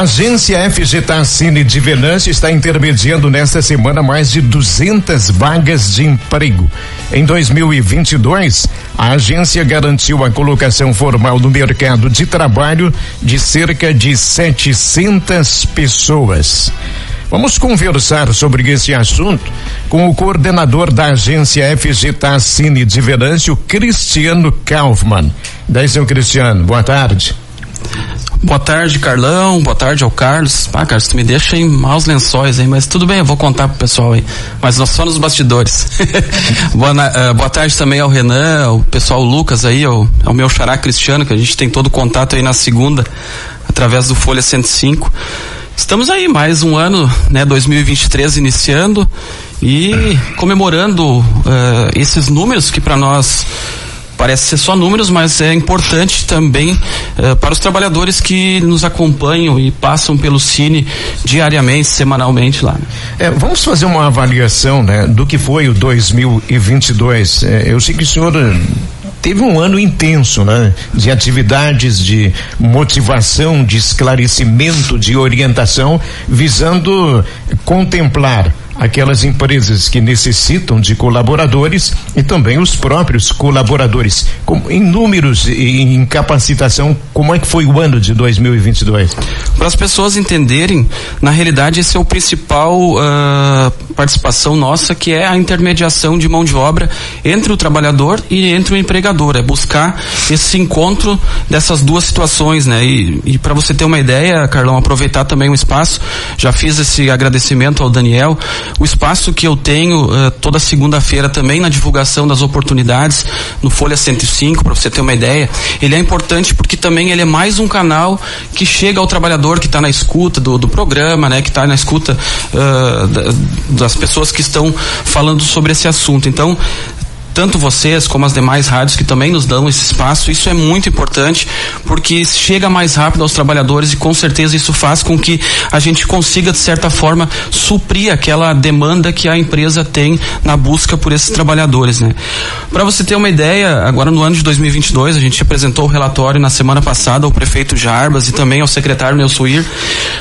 A agência FG Tassini de Venâncio está intermediando nesta semana mais de 200 vagas de emprego. Em 2022, a agência garantiu a colocação formal no mercado de trabalho de cerca de 700 pessoas. Vamos conversar sobre esse assunto com o coordenador da agência FG Tassini de Venâncio, Cristiano Kaufmann. Daí, seu Cristiano, boa tarde. Boa tarde, Carlão. Boa tarde ao Carlos. Ah, Carlos, tu me deixa em maus lençóis, hein? Mas tudo bem, eu vou contar pro pessoal aí. Mas nós só nos bastidores. boa, uh, boa tarde também ao Renan, ao pessoal Lucas aí, ao, ao meu xará Cristiano, que a gente tem todo o contato aí na segunda, através do Folha 105. Estamos aí, mais um ano, né, 2023 iniciando e comemorando uh, esses números que para nós parece ser só números, mas é importante também uh, para os trabalhadores que nos acompanham e passam pelo Cine diariamente, semanalmente lá. É, vamos fazer uma avaliação, né, do que foi o 2022. É, eu sei que o senhor teve um ano intenso, né? De atividades de motivação, de esclarecimento, de orientação, visando contemplar aquelas empresas que necessitam de colaboradores e também os próprios colaboradores. Com, em números e em capacitação, como é que foi o ano de 2022? Para as pessoas entenderem, na realidade esse é o principal uh, participação nossa, que é a intermediação de mão de obra entre o trabalhador e entre o empregador, é buscar esse encontro dessas duas situações, né? E, e para você ter uma ideia, Carlão, aproveitar também o espaço, já fiz esse agradecimento ao Daniel, o espaço que eu tenho uh, toda segunda-feira também na divulgação das oportunidades no Folha 105, para você ter uma ideia, ele é importante porque também ele é mais um canal que chega ao trabalhador que está na escuta do, do, programa, né, que está na escuta uh, da, das pessoas que estão falando sobre esse assunto. Então, tanto vocês como as demais rádios que também nos dão esse espaço, isso é muito importante porque chega mais rápido aos trabalhadores e com certeza isso faz com que a gente consiga de certa forma suprir aquela demanda que a empresa tem na busca por esses trabalhadores, né? Para você ter uma ideia, agora no ano de 2022 a gente apresentou o relatório na semana passada ao prefeito Jarbas e também ao secretário Nelsuir.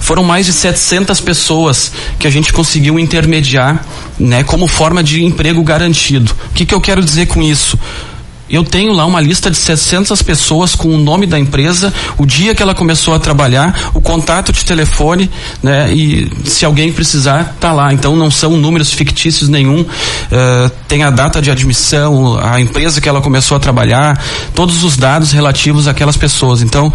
Foram mais de 700 pessoas que a gente conseguiu intermediar, né, como forma de emprego garantido. O que que eu quero dizer com isso? Eu tenho lá uma lista de 600 pessoas com o nome da empresa, o dia que ela começou a trabalhar, o contato de telefone, né? E se alguém precisar, tá lá. Então não são números fictícios nenhum. Uh, tem a data de admissão, a empresa que ela começou a trabalhar, todos os dados relativos àquelas pessoas. Então,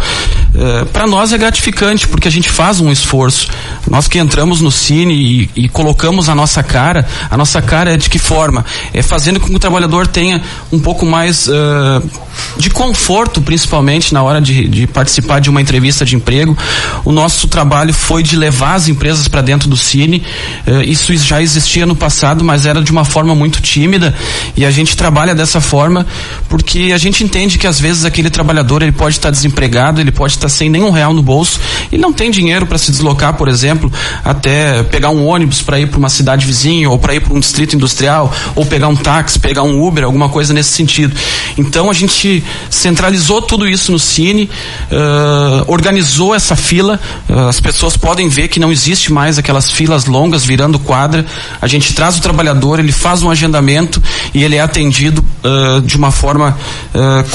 uh, para nós é gratificante porque a gente faz um esforço. Nós que entramos no Cine e, e colocamos a nossa cara, a nossa cara é de que forma? É fazendo com que o trabalhador tenha um pouco mais uh, de conforto, principalmente na hora de, de, participar de uma entrevista de emprego. O nosso trabalho foi de levar as empresas para dentro do Cine. Uh, isso já existia no passado, mas era de uma forma muito tímida e a gente trabalha dessa forma porque a gente entende que às vezes aquele trabalhador ele pode estar desempregado, ele pode estar sem nenhum real no bolso e não tem dinheiro para se deslocar, por exemplo, até pegar um ônibus para ir para uma cidade vizinha ou para ir para um distrito industrial ou pegar um táxi, pegar um Uber, alguma coisa nesse sentido. Então a gente centralizou tudo isso no Cine, uh, organizou essa fila. Uh, as pessoas podem ver que não existe mais aquelas filas longas virando quadra. A gente traz o trabalhador, ele faz um agendamento e ele é atendido uh, de uma forma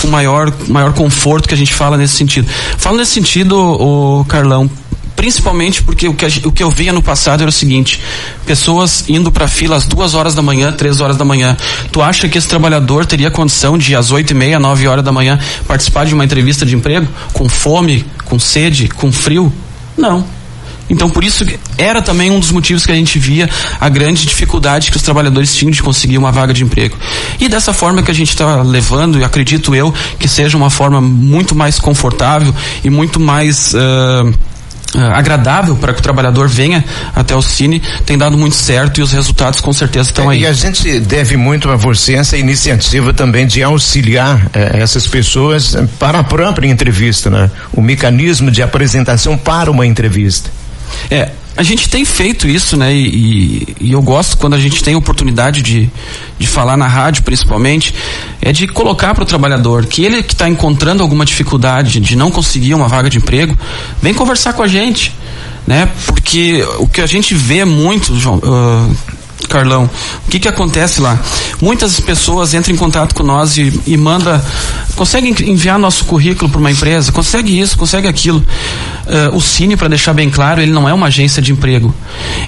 com maior, maior conforto que a gente fala nesse sentido. Falo nesse sentido, o Carlão, principalmente porque o que, o que eu via no passado era o seguinte: pessoas indo para fila às duas horas da manhã, três horas da manhã. Tu acha que esse trabalhador teria condição de às oito e meia, nove horas da manhã participar de uma entrevista de emprego com fome, com sede, com frio? Não. Então, por isso, era também um dos motivos que a gente via a grande dificuldade que os trabalhadores tinham de conseguir uma vaga de emprego. E dessa forma que a gente está levando, e acredito eu que seja uma forma muito mais confortável e muito mais. Uh, agradável para que o trabalhador venha até o Cine tem dado muito certo e os resultados com certeza estão é, aí. E a gente deve muito a você essa iniciativa também de auxiliar eh, essas pessoas para a própria entrevista, né? O mecanismo de apresentação para uma entrevista. É, a gente tem feito isso, né? E, e, eu gosto quando a gente tem oportunidade de, de falar na rádio, principalmente, é de colocar para o trabalhador que ele que está encontrando alguma dificuldade de não conseguir uma vaga de emprego, vem conversar com a gente. né? Porque o que a gente vê muito, João, uh, Carlão, o que que acontece lá? Muitas pessoas entram em contato com nós e, e manda, conseguem enviar nosso currículo para uma empresa, consegue isso, consegue aquilo. Uh, o Cine, para deixar bem claro, ele não é uma agência de emprego.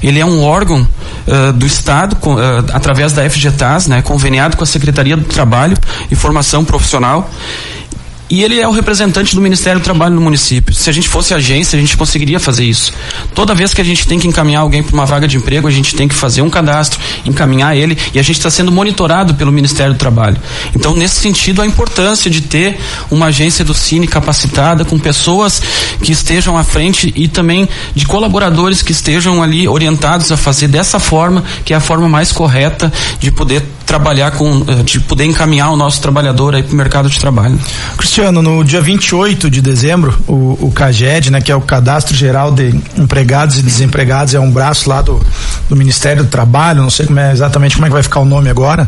Ele é um órgão uh, do Estado, com, uh, através da FGTAS, né, conveniado com a Secretaria do Trabalho e Formação Profissional e ele é o representante do Ministério do Trabalho no município. Se a gente fosse agência, a gente conseguiria fazer isso. Toda vez que a gente tem que encaminhar alguém para uma vaga de emprego, a gente tem que fazer um cadastro, encaminhar ele, e a gente está sendo monitorado pelo Ministério do Trabalho. Então, nesse sentido, a importância de ter uma agência do Cine capacitada, com pessoas que estejam à frente e também de colaboradores que estejam ali orientados a fazer dessa forma, que é a forma mais correta de poder trabalhar com, eh, de poder encaminhar o nosso trabalhador aí para o mercado de trabalho. Cristiano, no dia 28 de dezembro, o, o CAGED, né, que é o Cadastro Geral de Empregados e Desempregados, é um braço lá do, do Ministério do Trabalho, não sei como é, exatamente como é que vai ficar o nome agora,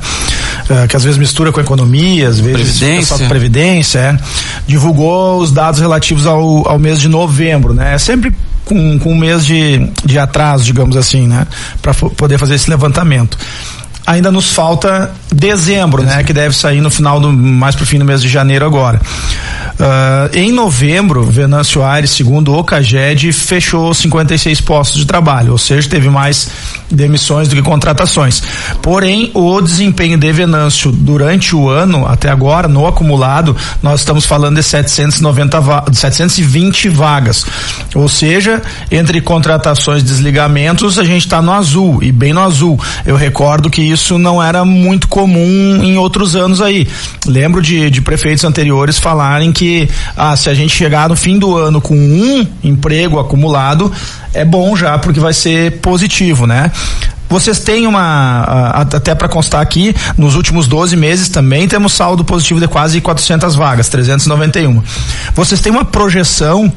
uh, que às vezes mistura com economia, às vezes Previdência. Previdência, é, divulgou os dados relativos ao, ao mês de novembro, né? É sempre com, com um mês de, de atraso, digamos assim, né? Para poder fazer esse levantamento ainda nos falta dezembro, né? Que deve sair no final do mais pro fim do mês de janeiro agora. Uh, em novembro, Venâncio Aires, segundo o Caged, fechou 56 postos de trabalho, ou seja, teve mais demissões do que contratações. Porém, o desempenho de Venâncio durante o ano, até agora, no acumulado, nós estamos falando de 790 va 720 vagas. Ou seja, entre contratações e desligamentos, a gente está no azul, e bem no azul. Eu recordo que isso não era muito comum em outros anos aí. Lembro de, de prefeitos anteriores falarem que ah, se a gente chegar no fim do ano com um emprego acumulado, é bom já, porque vai ser positivo, né? Vocês têm uma, até para constar aqui, nos últimos 12 meses também temos saldo positivo de quase 400 vagas, 391. Vocês têm uma projeção uh,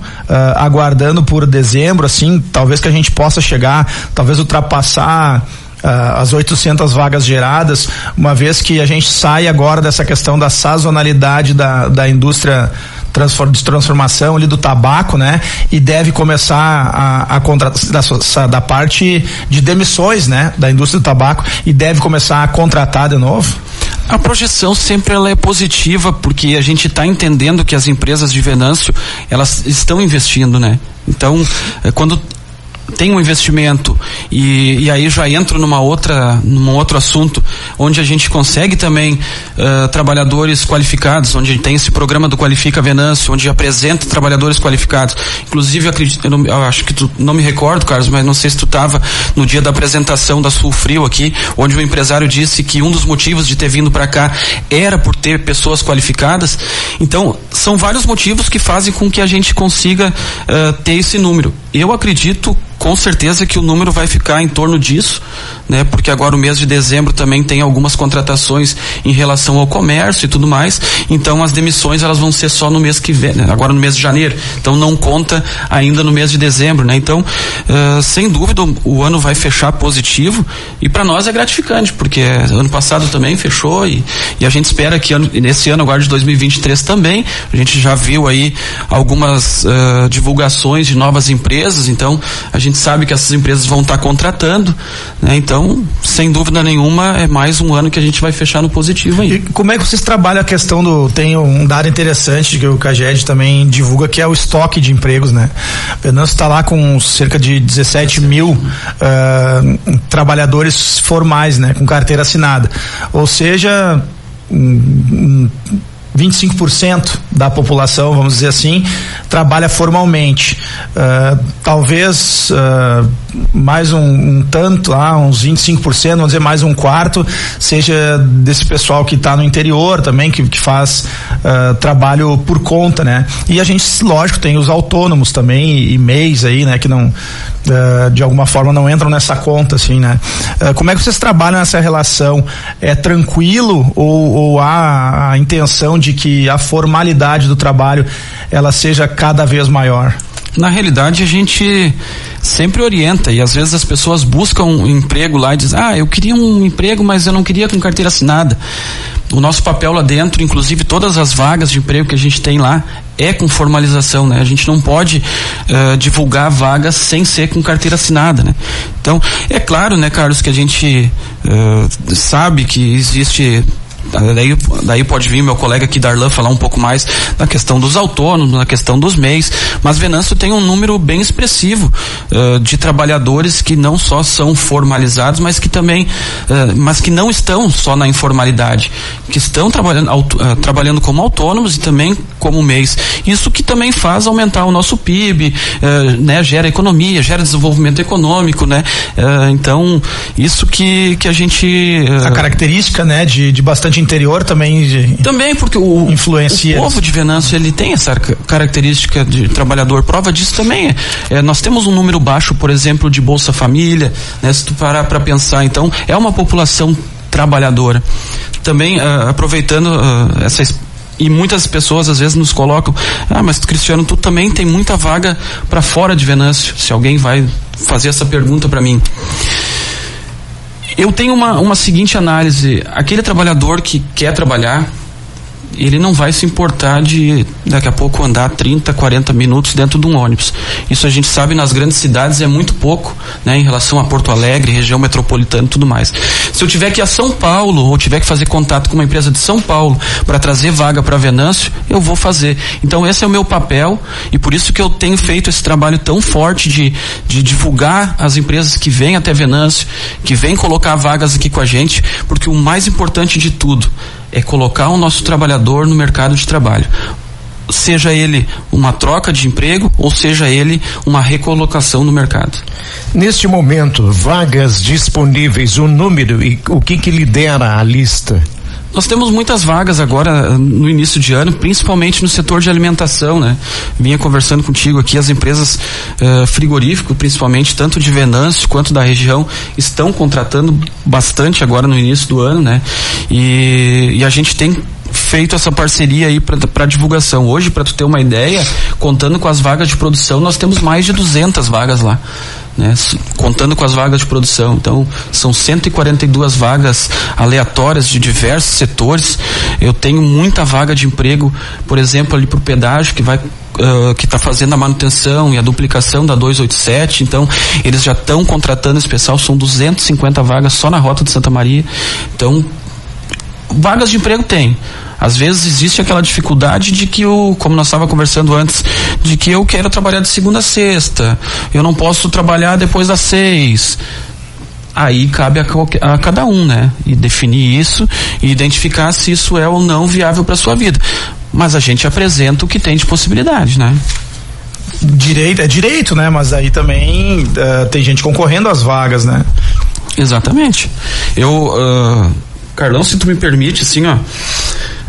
aguardando por dezembro, assim, talvez que a gente possa chegar, talvez ultrapassar as 800 vagas geradas, uma vez que a gente sai agora dessa questão da sazonalidade da, da indústria de transformação ali do tabaco, né? E deve começar a, a contratar da, da parte de demissões, né? Da indústria do tabaco e deve começar a contratar de novo? A projeção sempre ela é positiva porque a gente está entendendo que as empresas de Venâncio elas estão investindo, né? Então, eh, quando tem um investimento e, e aí já entro numa outra num outro assunto onde a gente consegue também uh, trabalhadores qualificados onde tem esse programa do qualifica Venâncio onde apresenta trabalhadores qualificados. Inclusive acredito, eu, não, eu acho que tu não me recordo Carlos mas não sei se tu estava no dia da apresentação da Sulfrio aqui onde o empresário disse que um dos motivos de ter vindo para cá era por ter pessoas qualificadas. Então são vários motivos que fazem com que a gente consiga uh, ter esse número. Eu acredito com certeza que o número vai ficar em torno disso, né? Porque agora o mês de dezembro também tem algumas contratações em relação ao comércio e tudo mais. Então as demissões elas vão ser só no mês que vem, né? agora no mês de janeiro. Então não conta ainda no mês de dezembro, né? Então, uh, sem dúvida o ano vai fechar positivo e para nós é gratificante, porque ano passado também fechou e, e a gente espera que ano, nesse ano agora de 2023 também, a gente já viu aí algumas uh, divulgações de novas empresas, então a gente gente sabe que essas empresas vão estar tá contratando, né? Então, sem dúvida nenhuma, é mais um ano que a gente vai fechar no positivo aí. E como é que vocês trabalham a questão do. Tem um dado interessante que o Caged também divulga, que é o estoque de empregos, né? Venâncio está lá com cerca de 17 mil uh, trabalhadores formais, né? Com carteira assinada. Ou seja. Um, 25% da população, vamos dizer assim, trabalha formalmente. Uh, talvez uh, mais um, um, tanto, lá, uns 25%, vamos dizer mais um quarto, seja desse pessoal que está no interior também, que, que faz uh, trabalho por conta, né? E a gente, lógico, tem os autônomos também e, e MEIs aí, né? Que não, de alguma forma não entram nessa conta, assim, né? como é que vocês trabalham essa relação? É tranquilo ou, ou há a intenção de que a formalidade do trabalho ela seja cada vez maior? Na realidade, a gente sempre orienta e às vezes as pessoas buscam um emprego lá e dizem, ah, eu queria um emprego, mas eu não queria com carteira assinada. O nosso papel lá dentro, inclusive todas as vagas de emprego que a gente tem lá, é com formalização, né? A gente não pode uh, divulgar vagas sem ser com carteira assinada, né? Então, é claro, né, Carlos, que a gente uh, sabe que existe Daí, daí pode vir meu colega aqui, Darlan, falar um pouco mais da questão dos autônomos, na questão dos MEIs. Mas Venâncio tem um número bem expressivo uh, de trabalhadores que não só são formalizados, mas que também, uh, mas que não estão só na informalidade, que estão trabalhando, uh, trabalhando como autônomos e também como MEIs. Isso que também faz aumentar o nosso PIB, né? Gera economia, gera desenvolvimento econômico, né? então, isso que, que a gente. a característica, né, de, de bastante interior também de também porque o influencia. o povo de Venâncio ele tem essa característica de trabalhador. Prova disso também é, é nós temos um número baixo por exemplo de bolsa família né? Se tu parar para pensar então é uma população trabalhadora. Também uh, aproveitando uh, essa e muitas pessoas às vezes nos colocam ah mas Cristiano tu também tem muita vaga para fora de Venâncio. Se alguém vai fazer essa pergunta para mim eu tenho uma, uma seguinte análise: aquele trabalhador que quer trabalhar, ele não vai se importar de daqui a pouco andar 30, 40 minutos dentro de um ônibus. Isso a gente sabe nas grandes cidades é muito pouco, né, em relação a Porto Alegre, região metropolitana e tudo mais. Se eu tiver que ir a São Paulo ou tiver que fazer contato com uma empresa de São Paulo para trazer vaga para Venâncio, eu vou fazer. Então esse é o meu papel e por isso que eu tenho feito esse trabalho tão forte de, de divulgar as empresas que vêm até Venâncio, que vêm colocar vagas aqui com a gente, porque o mais importante de tudo é colocar o nosso trabalhador no mercado de trabalho seja ele uma troca de emprego ou seja ele uma recolocação no mercado. Neste momento, vagas disponíveis, o número e o que que lidera a lista? Nós temos muitas vagas agora no início de ano, principalmente no setor de alimentação, né? Vinha conversando contigo aqui, as empresas uh, frigorífico, principalmente tanto de Venâncio quanto da região, estão contratando bastante agora no início do ano, né? E, e a gente tem feito essa parceria aí para divulgação. Hoje, para tu ter uma ideia, contando com as vagas de produção, nós temos mais de 200 vagas lá né, contando com as vagas de produção. Então, são 142 vagas aleatórias de diversos setores. Eu tenho muita vaga de emprego, por exemplo, ali para o pedágio, que vai Uh, que está fazendo a manutenção e a duplicação da 287, então eles já estão contratando esse pessoal, são 250 vagas só na rota de Santa Maria. Então, vagas de emprego tem. Às vezes existe aquela dificuldade de que o, como nós estava conversando antes, de que eu quero trabalhar de segunda a sexta, eu não posso trabalhar depois das seis aí cabe a, a, cada um, né? E definir isso e identificar se isso é ou não viável para sua vida. Mas a gente apresenta o que tem de possibilidade, né? Direito, é direito, né? Mas aí também uh, tem gente concorrendo às vagas, né? Exatamente. Eu, uh, Carlão, se tu me permite, assim, ó.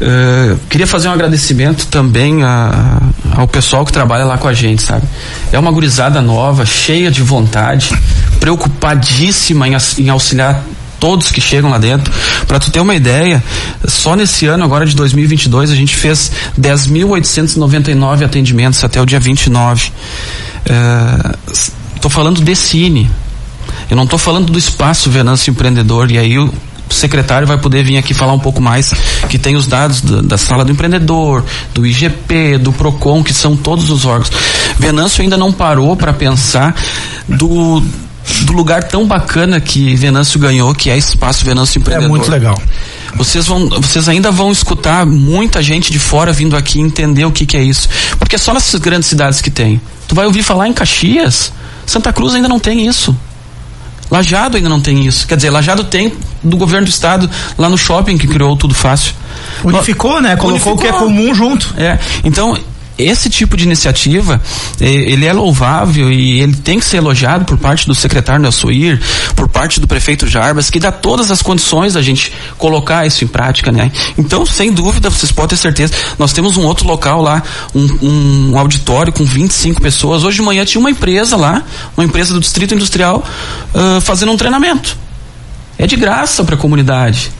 Uh, queria fazer um agradecimento também a, ao pessoal que trabalha lá com a gente, sabe? É uma gurizada nova, cheia de vontade, preocupadíssima em, em auxiliar todos que chegam lá dentro. Para tu ter uma ideia, só nesse ano agora de 2022 a gente fez 10.899 atendimentos até o dia 29. Estou uh, falando de Cine. Eu não estou falando do espaço Venâncio Empreendedor e aí o secretário vai poder vir aqui falar um pouco mais, que tem os dados da, da sala do empreendedor, do IGP, do PROCON, que são todos os órgãos. Venâncio ainda não parou para pensar do do lugar tão bacana que Venâncio ganhou, que é Espaço Venâncio Empreendedor. É muito legal. Vocês vão, vocês ainda vão escutar muita gente de fora vindo aqui entender o que, que é isso, porque é só nessas grandes cidades que tem. Tu vai ouvir falar em Caxias, Santa Cruz ainda não tem isso. Lajado ainda não tem isso. Quer dizer, Lajado tem do governo do estado lá no shopping que criou tudo fácil. Unificou, né? Colocou o que é comum junto. É. Então, esse tipo de iniciativa ele é louvável e ele tem que ser elogiado por parte do secretário Nelson Ir, por parte do prefeito Jarbas, que dá todas as condições da gente colocar isso em prática, né? Então, sem dúvida, vocês podem ter certeza, nós temos um outro local lá, um, um auditório com 25 pessoas. Hoje de manhã tinha uma empresa lá, uma empresa do Distrito Industrial, uh, fazendo um treinamento. É de graça para a comunidade.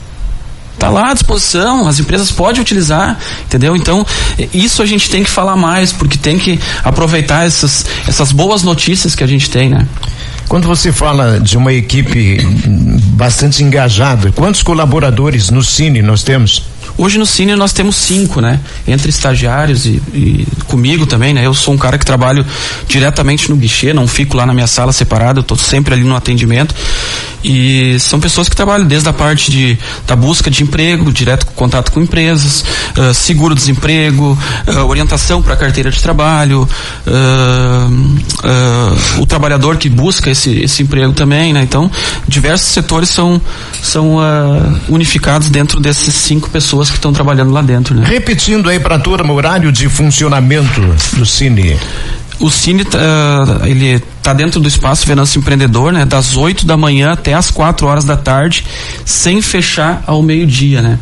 Tá lá à disposição, as empresas podem utilizar, entendeu? Então, isso a gente tem que falar mais, porque tem que aproveitar essas, essas boas notícias que a gente tem, né? Quando você fala de uma equipe bastante engajada, quantos colaboradores no Cine nós temos? Hoje no Cine nós temos cinco, né? Entre estagiários e, e, comigo também, né? Eu sou um cara que trabalho diretamente no guichê, não fico lá na minha sala separada, eu tô sempre ali no atendimento. E são pessoas que trabalham desde a parte de, da busca de emprego, direto contato com empresas, uh, seguro-desemprego, uh, orientação para a carteira de trabalho, uh, o trabalhador que busca esse, esse emprego também, né? Então, diversos setores são, são unificados dentro desses cinco pessoas que estão trabalhando lá dentro, né? Repetindo aí para a turma o horário de funcionamento do Cine. O Cine, uh, ele está dentro do espaço Venâncio Empreendedor, né? Das 8 da manhã até as 4 horas da tarde, sem fechar ao meio-dia, né?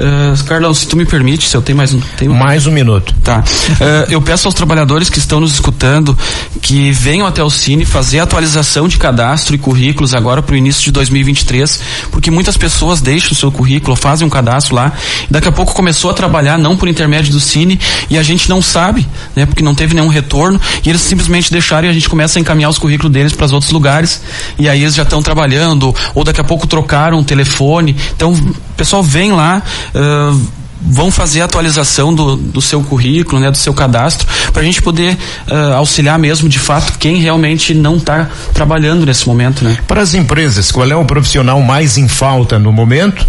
Uh, Carlão, se tu me permite, se eu tenho mais um. Tenho... Mais um minuto. Tá. Uh, eu peço aos trabalhadores que estão nos escutando que venham até o Cine fazer atualização de cadastro e currículos agora para o início de 2023, porque muitas pessoas deixam o seu currículo, fazem um cadastro lá, e daqui a pouco começou a trabalhar não por intermédio do Cine e a gente não sabe, né? Porque não teve nenhum retorno e eles simplesmente deixaram e a gente começa a encaminhar encaminhar os currículos deles para os outros lugares e aí eles já estão trabalhando ou daqui a pouco trocaram o telefone. Então, o pessoal vem lá. Uh, vão fazer a atualização do, do seu currículo, né, do seu cadastro, para a gente poder uh, auxiliar mesmo, de fato, quem realmente não está trabalhando nesse momento, né? Para as empresas, qual é o profissional mais em falta no momento?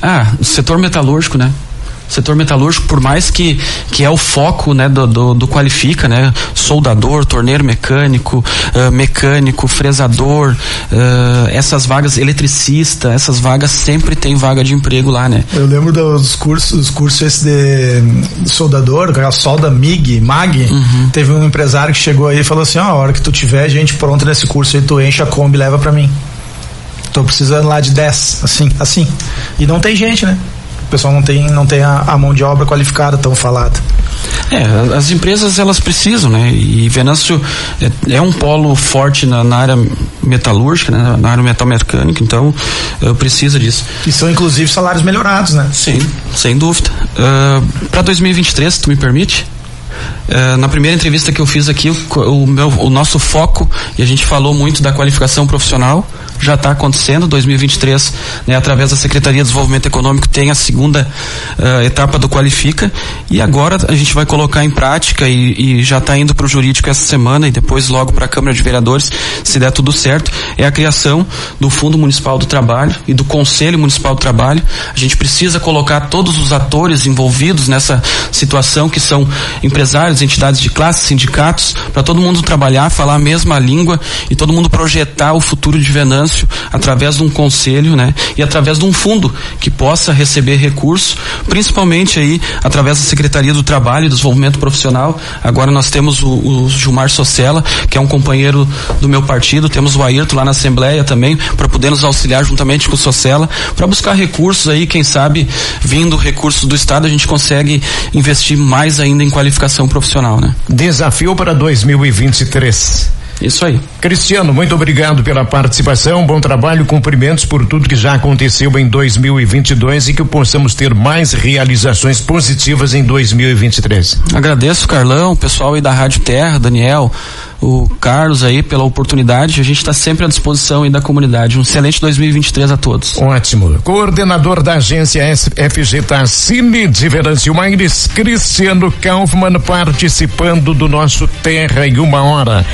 Ah, o setor metalúrgico, né? Setor metalúrgico, por mais que, que é o foco né, do, do, do qualifica, né? Soldador, torneiro mecânico, uh, mecânico, fresador, uh, essas vagas, eletricista, essas vagas sempre tem vaga de emprego lá, né? Eu lembro dos cursos, dos cursos esse de soldador, a solda MIG, MAG, uhum. teve um empresário que chegou aí e falou assim, ó, oh, a hora que tu tiver gente pronta nesse curso aí, tu enche a Kombi e leva para mim. Tô precisando lá de 10, assim, assim. E não tem gente, né? O pessoal não tem, não tem a, a mão de obra qualificada tão falada. É, as empresas elas precisam, né? E Venâncio é, é um polo forte na, na, área metalúrgica, né? na área metalmecânica, então uh, precisa disso. E são inclusive salários melhorados, né? Sim, sem dúvida. Uh, Para 2023, tu me permite? Uh, na primeira entrevista que eu fiz aqui, o, o, meu, o nosso foco, e a gente falou muito da qualificação profissional, já está acontecendo. 2023, né, através da Secretaria de Desenvolvimento Econômico, tem a segunda uh, etapa do Qualifica. E agora a gente vai colocar em prática e, e já está indo para o jurídico essa semana e depois logo para a Câmara de Vereadores, se der tudo certo, é a criação do Fundo Municipal do Trabalho e do Conselho Municipal do Trabalho. A gente precisa colocar todos os atores envolvidos nessa situação, que são empresários, entidades de classe, sindicatos, para todo mundo trabalhar, falar a mesma língua e todo mundo projetar o futuro de Venâncio através de um conselho, né? E através de um fundo que possa receber recursos, principalmente aí através da Secretaria do Trabalho e Desenvolvimento Profissional. Agora nós temos o, o Gilmar Socella, que é um companheiro do meu partido, temos o Ayrton lá na Assembleia também, para poder nos auxiliar juntamente com o Socella, para buscar recursos aí, quem sabe, vindo recursos do Estado, a gente consegue investir mais ainda em qualificação profissional, né? Desafio para 2023. Isso aí. Cristiano, muito obrigado pela participação, bom trabalho, cumprimentos por tudo que já aconteceu em 2022 e que possamos ter mais realizações positivas em 2023. Agradeço, Carlão, pessoal aí da Rádio Terra, Daniel, o Carlos aí pela oportunidade. A gente está sempre à disposição aí da comunidade. Um excelente 2023 a todos. Ótimo. Coordenador da agência FG Tassini de Verancio Maires, Cristiano Kaufmann participando do nosso Terra em uma hora.